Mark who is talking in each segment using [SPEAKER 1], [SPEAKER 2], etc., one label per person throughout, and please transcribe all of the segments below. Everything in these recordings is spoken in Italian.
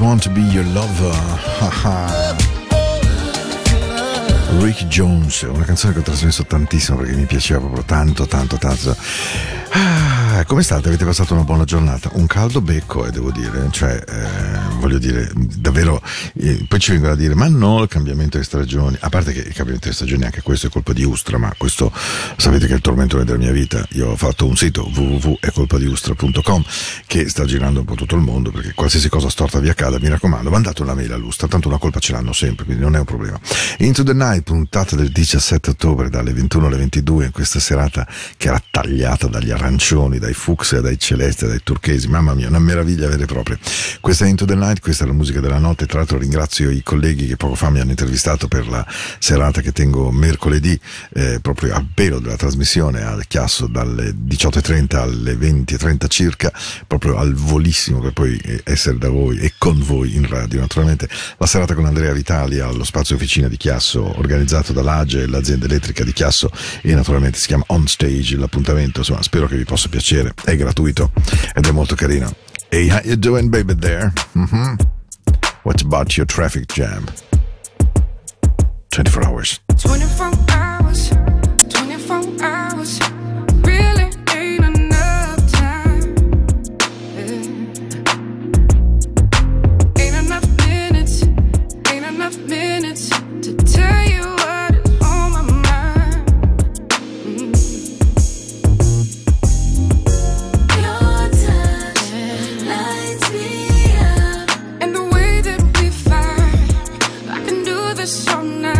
[SPEAKER 1] just want to be your lover. Rick Jones, una canzone che ho trasmesso tantissimo perché mi piaceva proprio tanto, tanto, tanto. Ah, come state? Avete passato una buona giornata? Un caldo becco, eh, devo dire, cioè, eh, voglio dire, davvero, eh, poi ci vengono a dire, ma no, il cambiamento di stagioni, a parte che il cambiamento di stagioni anche questo è colpa di Ustra, ma questo sapete che è il tormentone della mia vita. Io ho fatto un sito www.ecolpadiustra.com che sta girando un po' tutto il mondo perché qualsiasi cosa storta vi accada, mi raccomando, mandate una mail all'Ustra, tanto una colpa ce l'hanno sempre, quindi non è un problema. Into the Night, puntata del 17 ottobre dalle 21 alle 22 in questa serata che era tagliata dagli arancioni, dai fucsia, dai celesti, dai turchesi, mamma mia, una meraviglia vera e propria. Questa è Into the Night, questa è la musica della notte, tra l'altro ringrazio i colleghi che poco fa mi hanno intervistato per la serata che tengo mercoledì, eh, proprio al pelo della trasmissione, al chiasso dalle 18.30 alle 20.30 circa, proprio al volissimo per poi eh, essere da voi e con voi in radio. Naturalmente la serata con Andrea Vitali allo spazio officina di Chiasso organizzato dall'Age, l'azienda elettrica di Chiasso e naturalmente si chiama On Stage l'appuntamento, insomma spero che vi possa piacere, è gratuito ed è molto carino. Hey, how you doing baby there? Mm-hmm. What about your traffic jam? 24 hours.
[SPEAKER 2] 24 hours, this song now.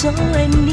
[SPEAKER 3] so I need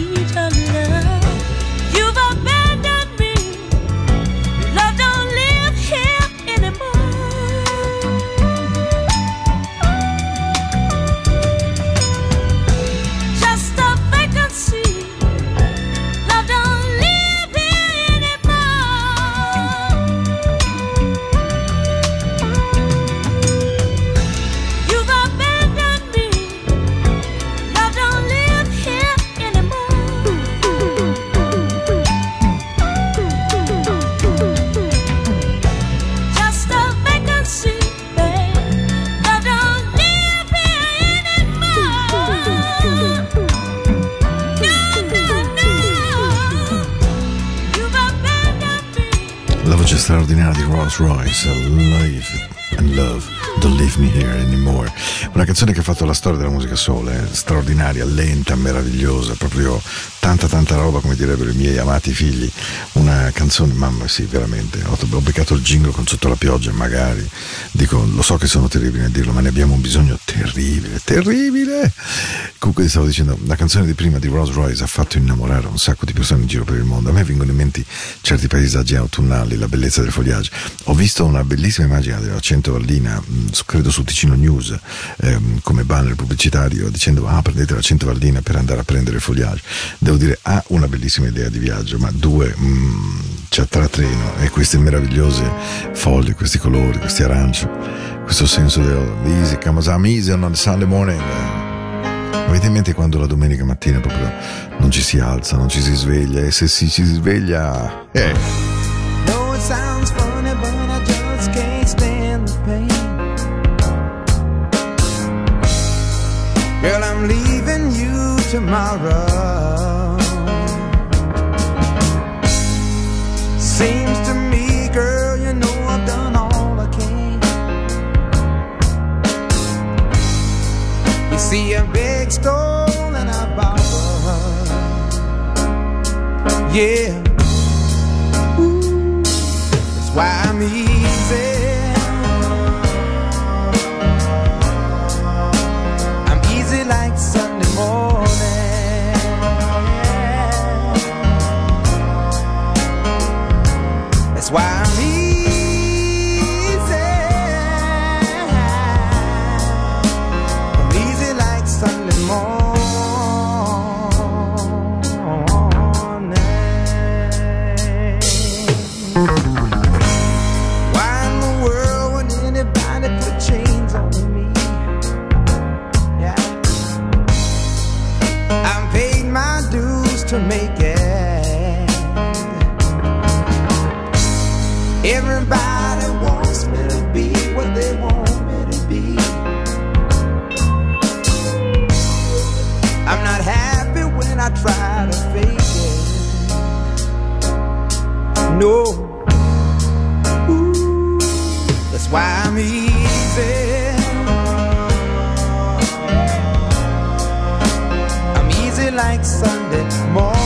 [SPEAKER 1] canzone che ha fatto la storia della musica soul, eh? straordinaria, lenta, meravigliosa, proprio tanta tanta roba come direbbero i miei amati figli. Una canzone, mamma sì, veramente. Ho, ho beccato il jingle con sotto la pioggia, magari. Dico, lo so che sono terribili a dirlo, ma ne abbiamo un bisogno terribile, terribile. Comunque stavo dicendo, la canzone di prima di Rolls Royce ha fatto innamorare un sacco di persone in giro per il mondo. A me vengono in mente certi paesaggi autunnali, la bellezza del fogliaggio. Ho visto una bellissima immagine della Centovallina, su- credo su Ticino News, ehm, come banner pubblicitario, dicendo ah prendete la Centovallina per andare a prendere il fogliaggio. Devo dire, ha una bellissima idea di viaggio, ma due, mh, c'è tra treno e queste meravigliose foglie, questi colori, questi aranci, questo senso del easy, comes I'm easy on Sunday morning. Avete in mente quando la domenica mattina proprio non ci si alza, non ci si sveglia e se si, si sveglia... Eh,
[SPEAKER 4] tomorrow. Yeah. That's why I'm easy. Like Sunday morning.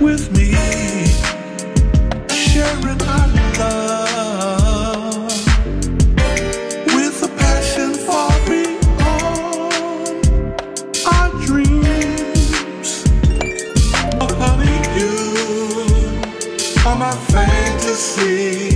[SPEAKER 5] With me? Sharing our love with a passion far beyond our dreams. Oh, honey, you are my fantasy.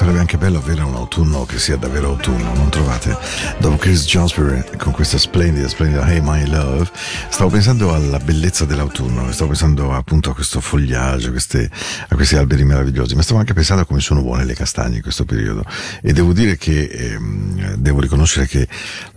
[SPEAKER 1] Sarebbe anche bello avere un autunno che sia davvero autunno, non trovate? Dopo Chris Johnsbury con questa splendida, splendida Hey My Love, stavo pensando alla bellezza dell'autunno, stavo pensando appunto a questo fogliaggio, queste- a questi alberi meravigliosi, ma stavo anche pensando a come sono buone le castagne in questo periodo. E devo dire che, ehm, devo riconoscere che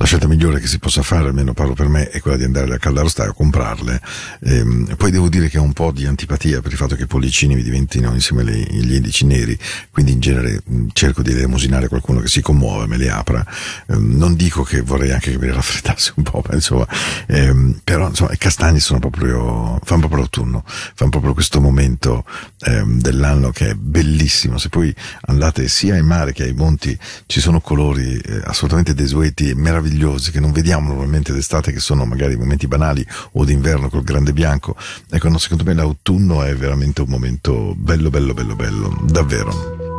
[SPEAKER 1] la scelta migliore che si possa fare, almeno parlo per me, è quella di andare al caldarostaio a comprarle. Ehm, poi devo dire che ho un po' di antipatia per il fatto che i pollicini mi diventino insieme alle- agli indici neri, quindi in genere mh, cerco di elemosinare qualcuno che si commuove, me le apra. Ehm, non dico che vorrei anche che le raffreddasse un po', ma insomma, ehm, però insomma, i castagni sono proprio, fanno proprio l'autunno, fanno proprio questo momento ehm, dell'anno che è bellissimo. Se poi andate sia ai mare che ai monti, ci sono colori eh, assolutamente desueti e meravigliosi che non vediamo normalmente d'estate, che sono magari momenti banali o d'inverno col grande bianco. Ecco, no, secondo me l'autunno è veramente un momento bello, bello, bello, bello, davvero.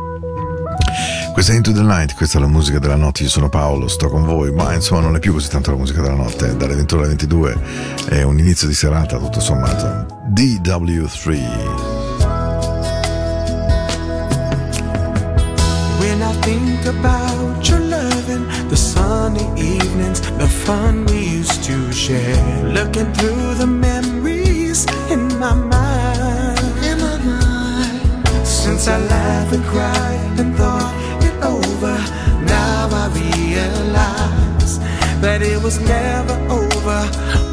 [SPEAKER 1] Questa è Into the Night, questa è la musica della notte, io sono Paolo, sto con voi, ma insomma non è più così tanto la musica della notte, dalle 21 alle 22 è un inizio di serata tutto sommato. DW3.
[SPEAKER 6] When I think about your loving, the sunny evenings, the fun we used to share, looking through the memories in my mind. In my mind. Since I laughed and cried and thought it over, now I realize that it was never over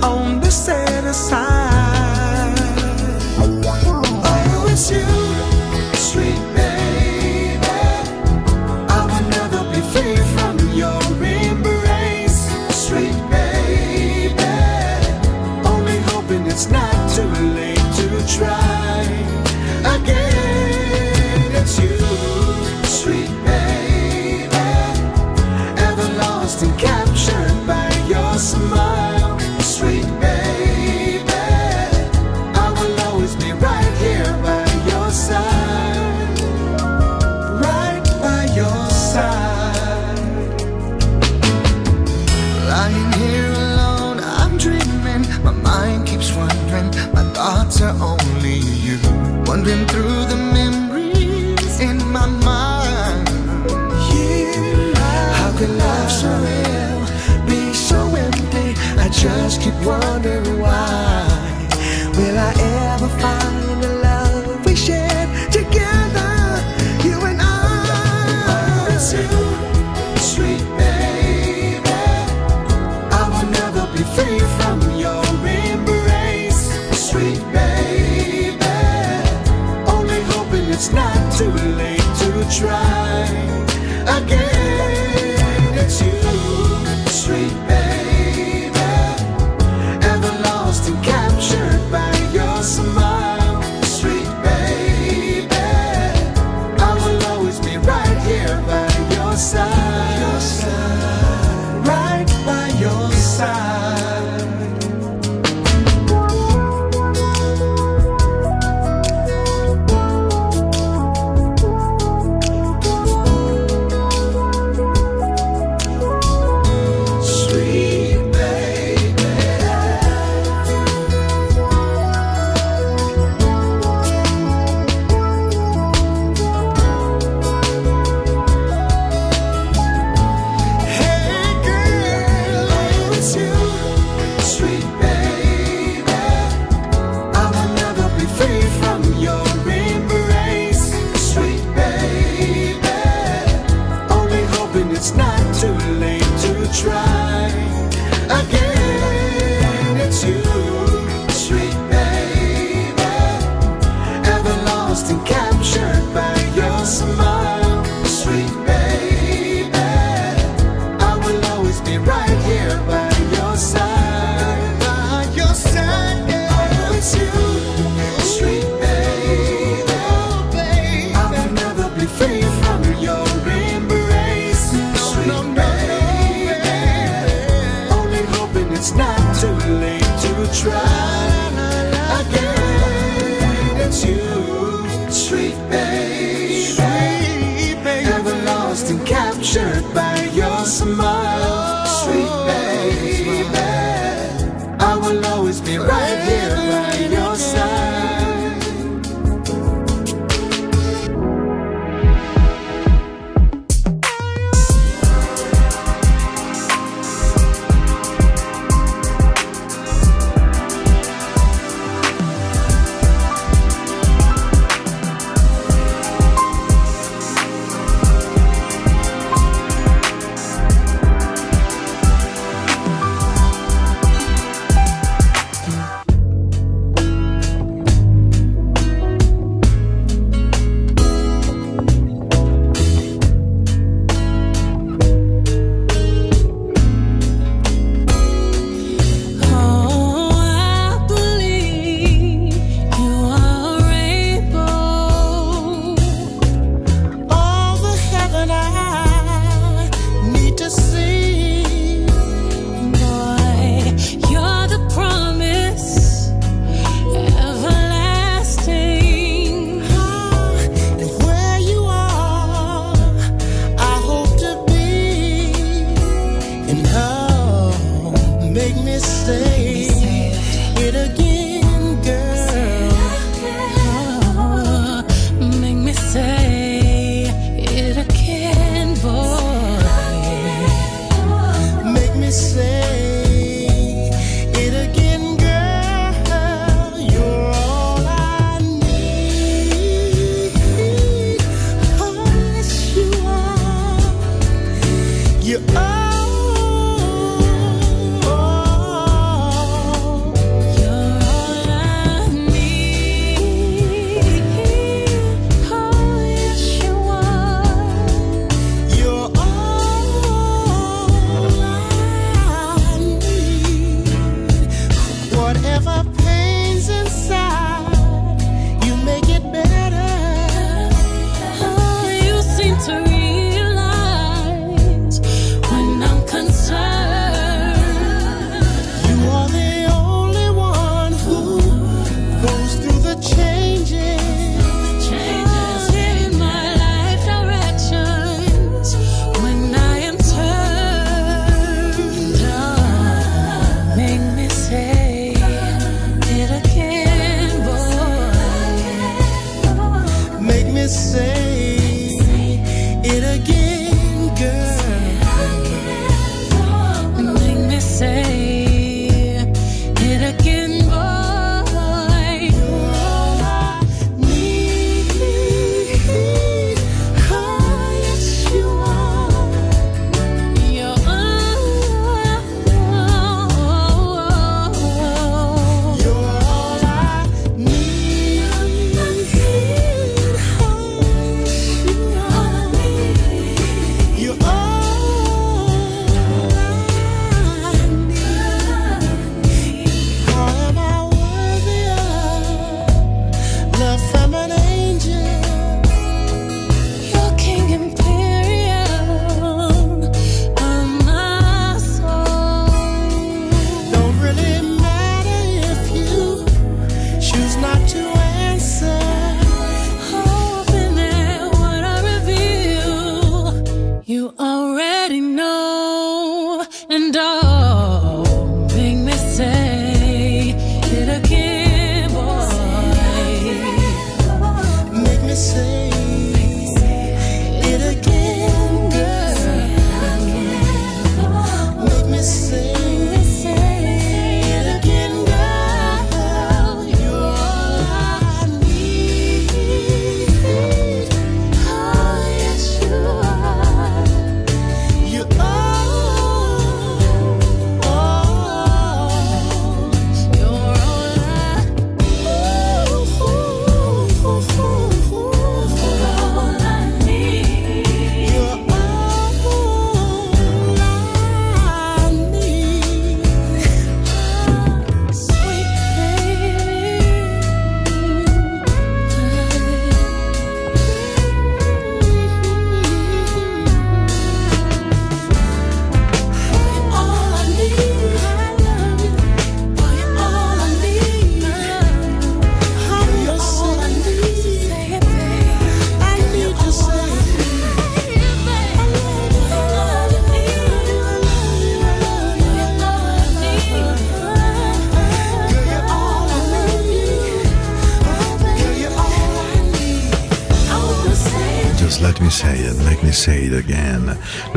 [SPEAKER 6] on the set aside. Oh,
[SPEAKER 4] wandering wonder why.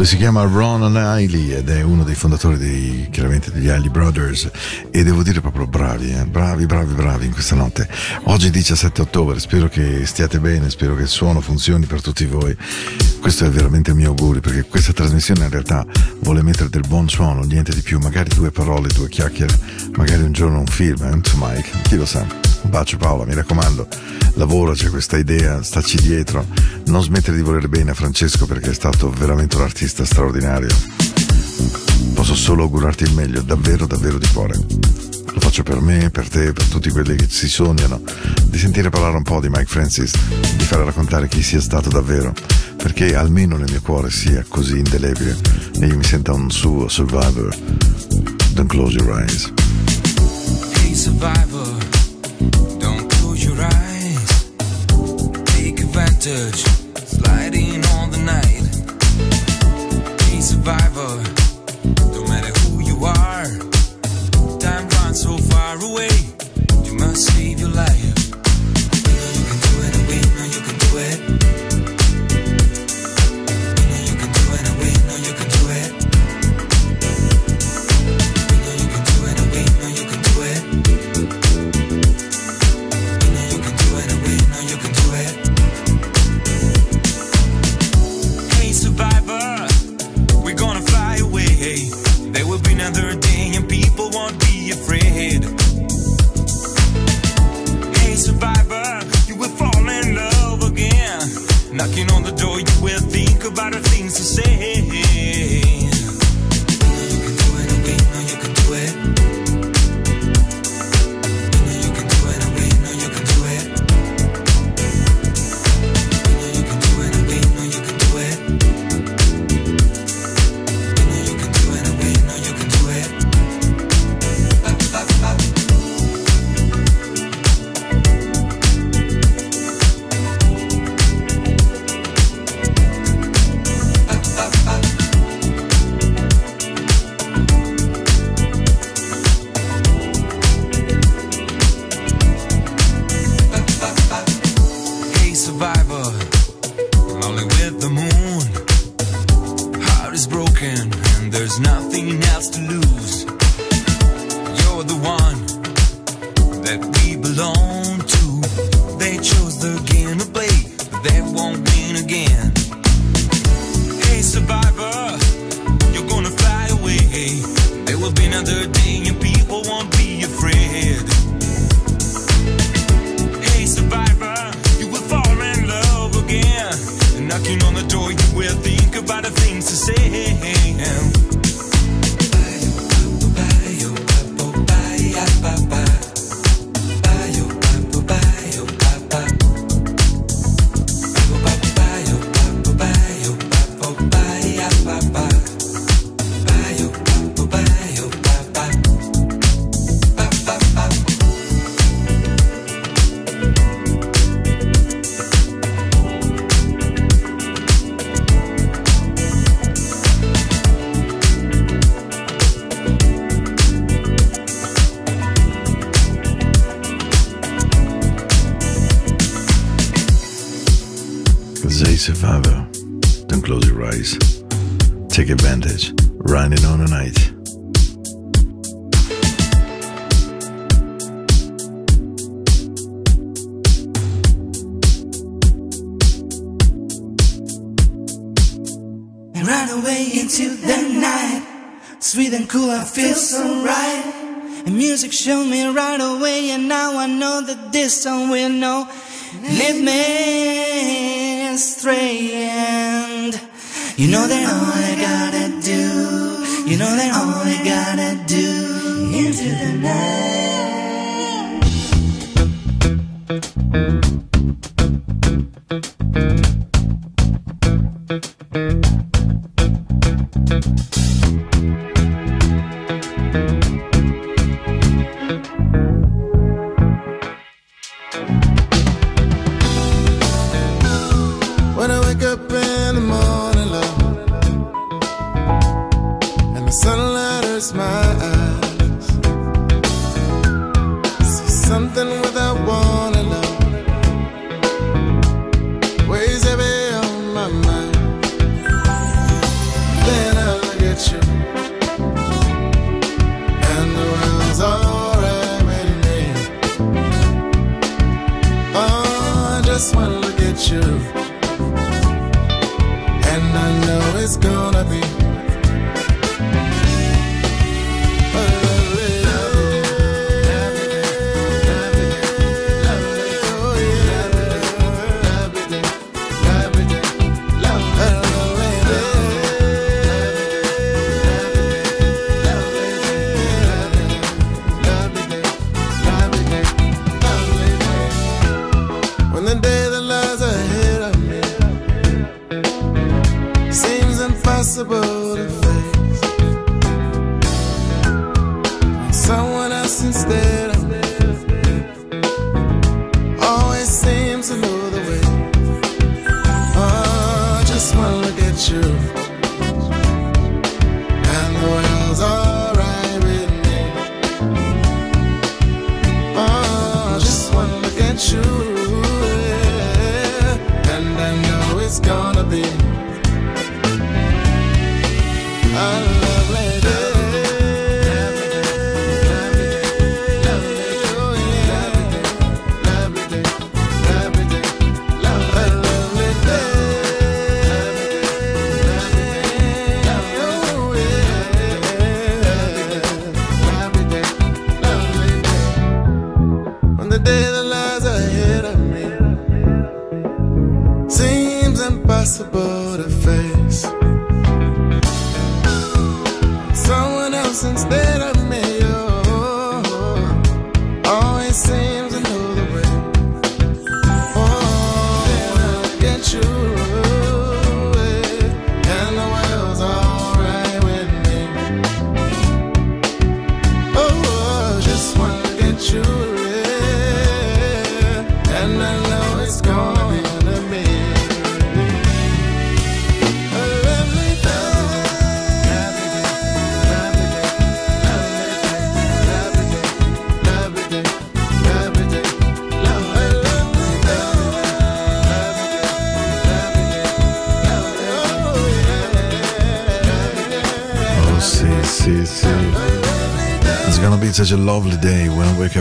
[SPEAKER 1] Si chiama Ron O'Reilly ed è uno dei fondatori dei, chiaramente degli Alley Brothers e devo dire proprio bravi, eh? bravi, bravi, bravi in questa notte. Oggi 17 ottobre, spero che stiate bene, spero che il suono funzioni per tutti voi. Questo è veramente il mio augurio perché questa trasmissione in realtà vuole mettere del buon suono, niente di più, magari due parole, due chiacchiere, magari un giorno un film, eh? insomma, chi lo sa. Un bacio Paola, mi raccomando, lavora, c'è questa idea, staci dietro, non smettere di volere bene a Francesco perché è stato veramente un artista straordinario. Posso solo augurarti il meglio, davvero, davvero di cuore. Lo faccio per me, per te, per tutti quelli che si sognano di sentire parlare un po' di Mike Francis, di fare raccontare chi sia stato davvero, perché almeno nel mio cuore sia così indelebile e io mi senta un suo survivor. Don't close your eyes.
[SPEAKER 7] Hey survivor, Take sliding on the night. Hey survivor, no matter who you are, time runs so far away. You must save your life. nothing else to lose. You're the one that we belong to. They chose the game to play, but they won't win again. Hey, survivor, you're gonna fly away. There will be another day, and people won't be afraid. Hey, survivor, you will fall in love again. And knocking on the door, you will think about the things to say. person with know, live stray and you know
[SPEAKER 8] that all I gotta do you know that all I gotta do into the night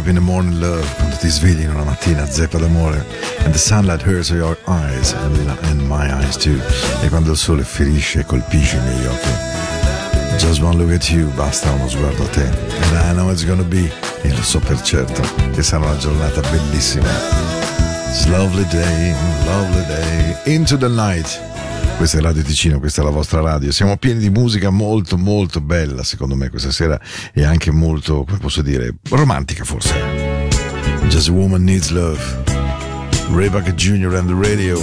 [SPEAKER 4] up in the morning love,
[SPEAKER 1] quando ti svegli in una mattina, zeppa d'amore. And the sunlight hurts your eyes and, and my eyes too. E quando il sole ferisce e colpisce i miei occhi. Just one look at you, basta uno sguardo a te. And I know it's gonna be, e lo so per certo, che sarà una giornata bellissima. It's lovely day, lovely day, into the night. Questa è Radio Ticino, questa è la vostra radio. Siamo pieni di musica molto molto bella, secondo me, questa sera e anche molto, come posso dire, romantica forse. Just a Woman Needs Love. Rebecca Jr. and the Radio.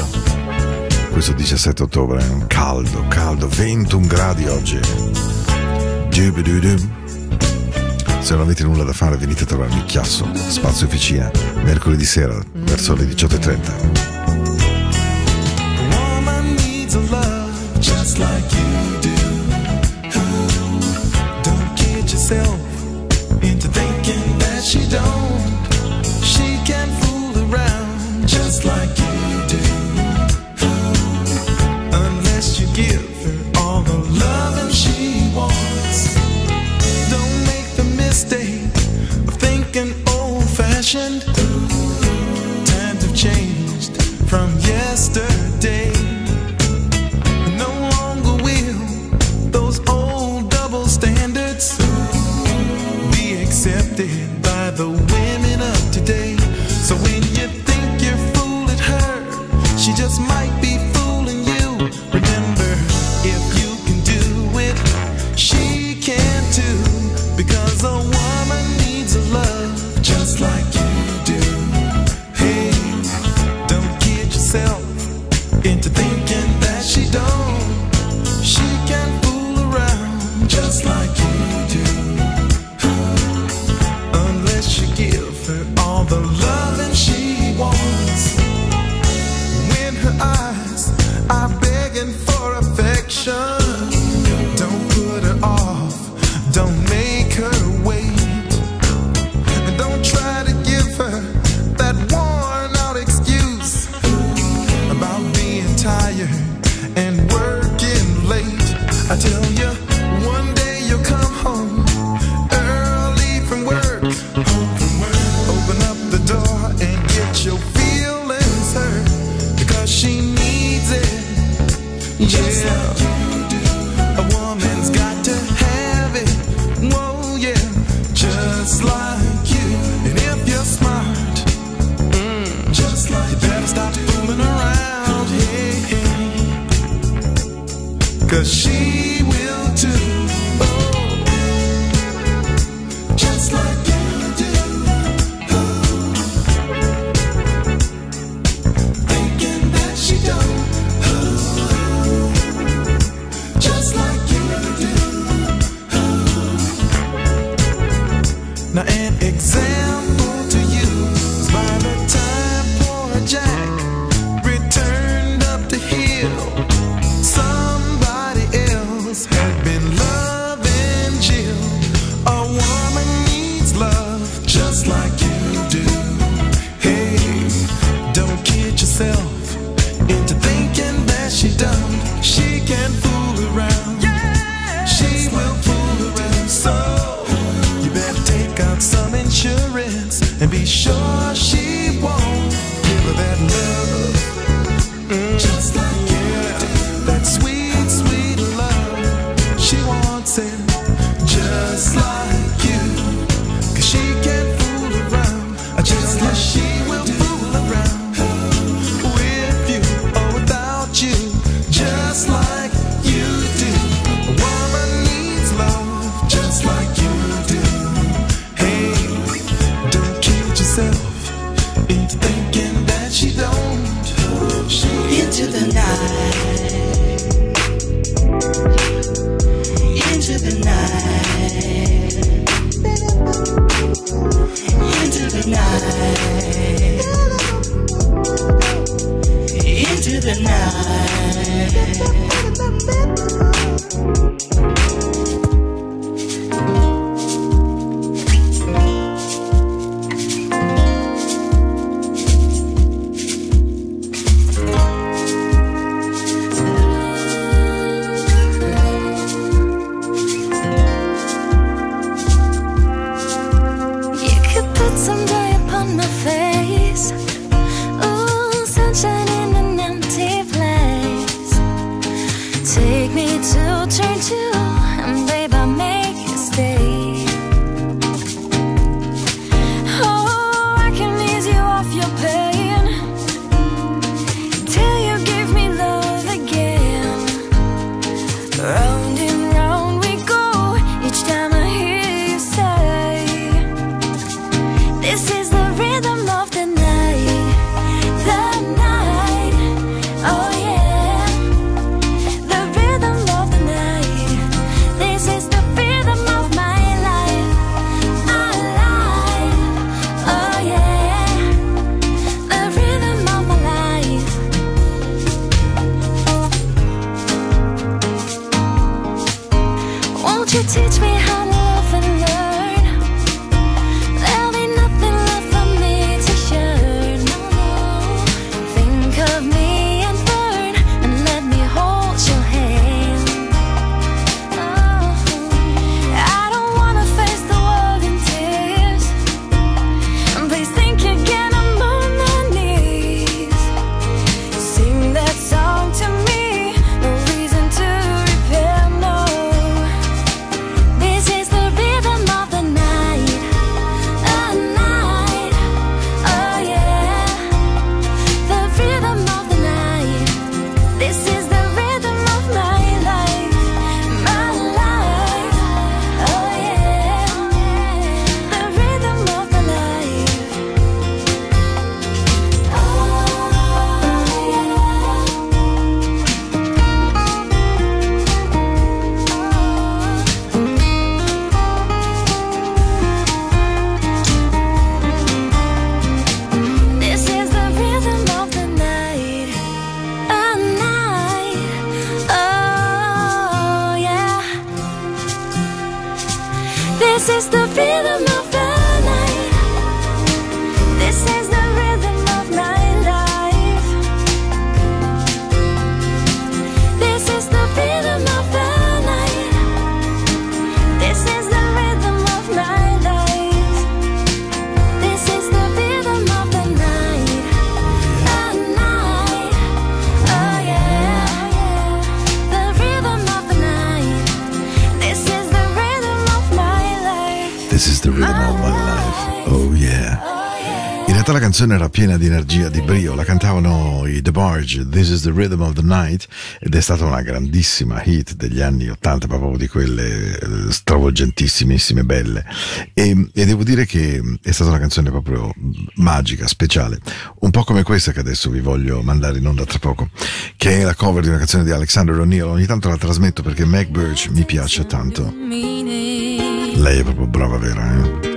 [SPEAKER 1] Questo 17 ottobre è un caldo, caldo, 21 gradi oggi. Se non avete nulla da fare venite a trovarmi Chiasso, Spazio Officina, mercoledì sera verso le 18.30.
[SPEAKER 6] just like you do. Don't kid yourself. Just yeah.
[SPEAKER 1] Canzone era piena di energia, di brio, la cantavano i The Barge, This is the Rhythm of the Night, ed è stata una grandissima hit degli anni 80, proprio di quelle eh, stravolgentissimissime, belle. E, e devo dire che è stata una canzone proprio magica, speciale, un po' come questa che adesso vi voglio mandare in onda tra poco, che è la cover di una canzone di Alexander O'Neill. Ogni tanto la trasmetto perché Meg Birch mi piace tanto. Lei è proprio brava, vera, eh?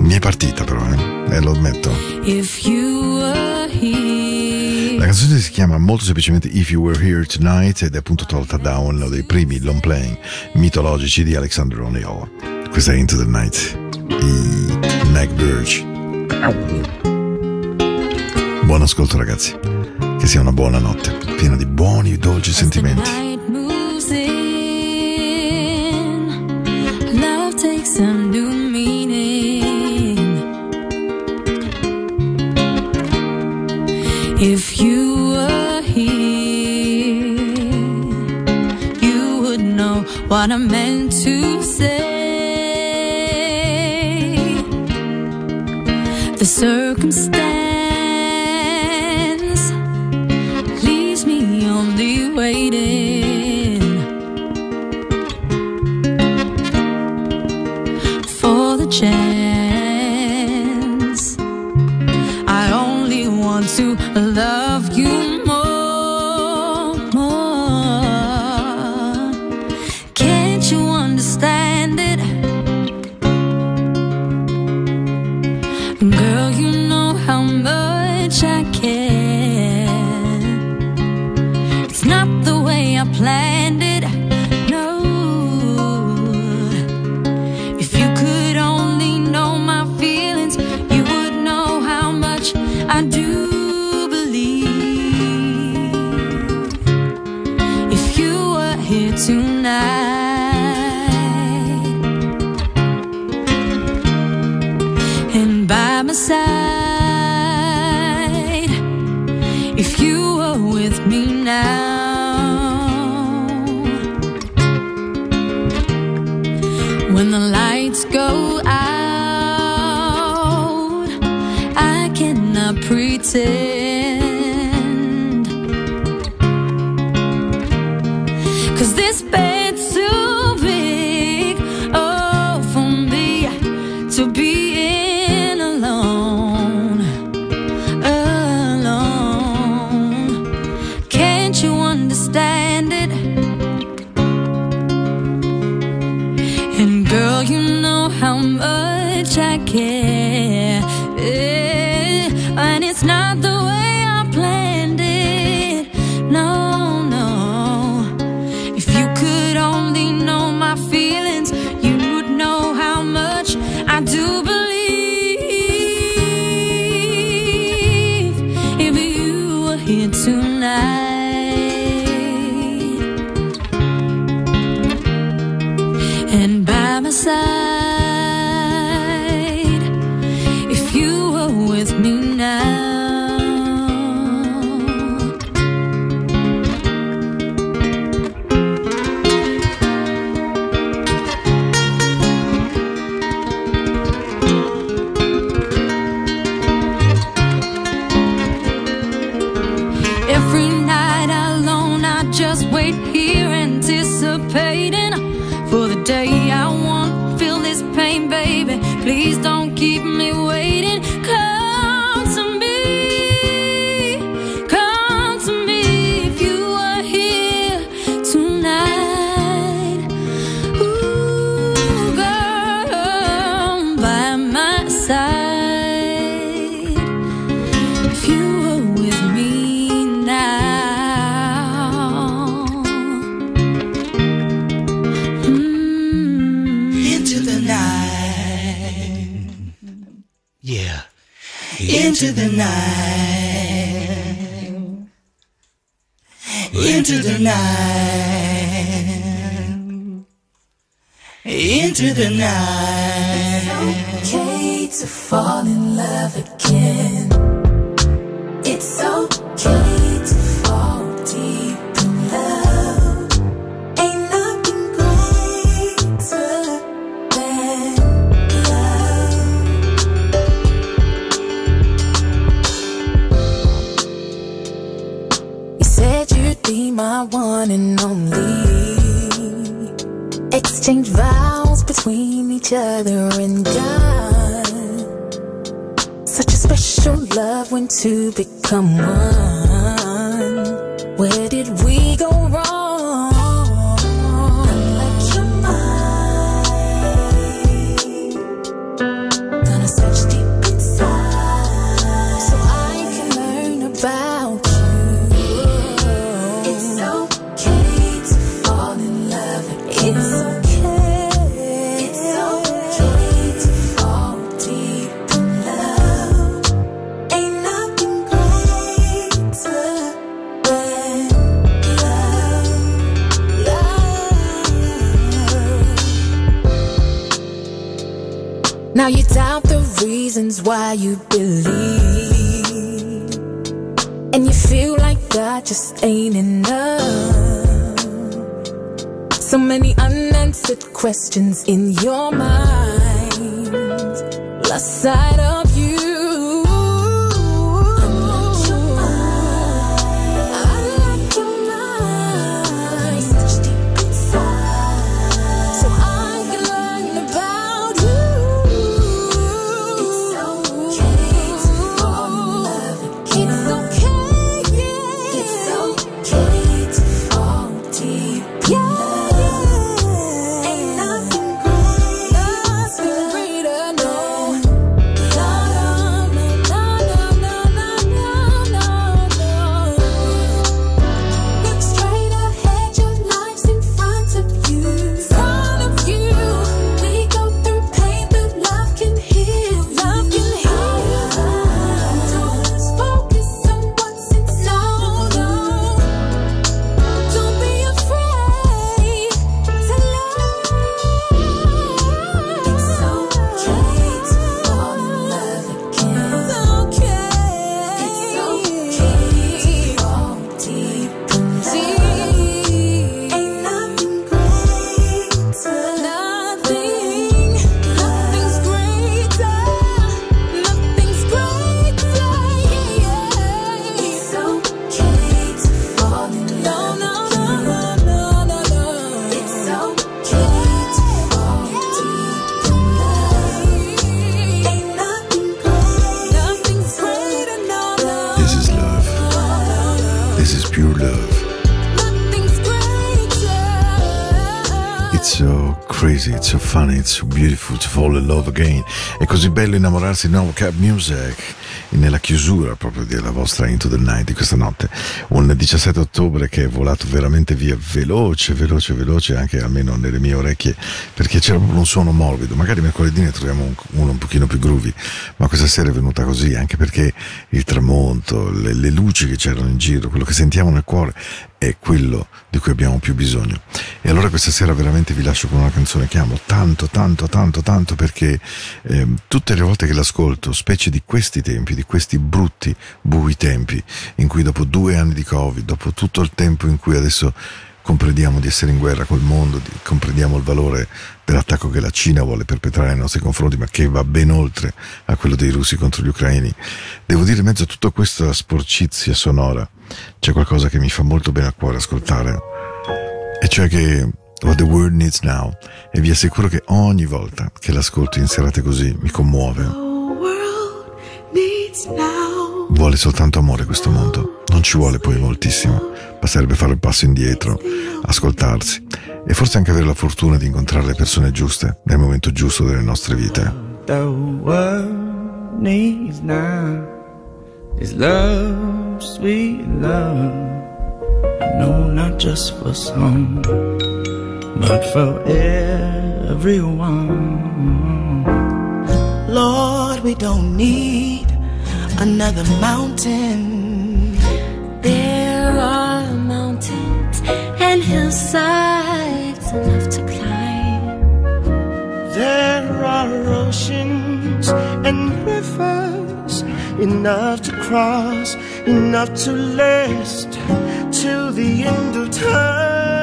[SPEAKER 1] Mi è partita però, eh? E lo ammetto.
[SPEAKER 9] If you were here.
[SPEAKER 1] La canzone si chiama molto semplicemente If You Were Here Tonight ed è appunto tolta da uno dei primi long playing mitologici di Alexander O'Neill. Questa è Into the Night di Meg Birch. Buon ascolto ragazzi, che sia una buona notte, piena di buoni e dolci sentimenti.
[SPEAKER 9] Know what when the lights go out, I cannot pretend.
[SPEAKER 10] Into the night. Into the night. Into the night. It's
[SPEAKER 9] okay to fall in love again. It's okay Exchange vows between each other and God. Such a special love when two become one. Reasons why you believe, and you feel like God just ain't enough. So many unanswered questions in your mind, lost sight of love again.
[SPEAKER 1] È così bello innamorarsi di nuovo Cab Music nella chiusura proprio della vostra Into the Night di questa notte. Un 17 ottobre che è volato veramente via veloce, veloce, veloce, anche almeno nelle mie orecchie, perché c'era proprio un suono morbido. Magari mercoledì ne troviamo un- uno un pochino più groovy, ma questa sera è venuta così, anche perché il tramonto, le, le luci che c'erano in giro, quello che sentiamo nel cuore è quello di cui abbiamo più bisogno. E allora questa sera veramente vi lascio con una canzone che amo tanto, tanto, tanto, tanto perché ehm, tutte le volte che l'ascolto, specie di questi tempi, di questi brutti, bui tempi, in cui dopo due anni di Covid, dopo tutto il tempo in cui adesso comprendiamo di essere in guerra col mondo, di- comprendiamo il valore dell'attacco che la Cina vuole perpetrare nei nostri confronti, ma che va ben oltre a quello dei russi contro gli ucraini. Devo dire, in mezzo a tutta questa sporcizia sonora, c'è qualcosa che mi fa molto bene a cuore ascoltare, e cioè che What the World Needs Now, e vi assicuro che ogni volta che l'ascolto in serate così mi commuove. Vuole soltanto amore questo mondo, non ci vuole poi moltissimo, basterebbe fare il passo indietro, ascoltarsi e forse anche avere la fortuna di incontrare le persone giuste nel momento giusto delle nostre vite.
[SPEAKER 11] Is love, sweet love. No, not just for some, but for everyone.
[SPEAKER 12] Lord, we don't need another mountain.
[SPEAKER 3] There are mountains and hillsides enough to climb.
[SPEAKER 11] There are oceans and rivers enough to cross, enough to last till the end of time.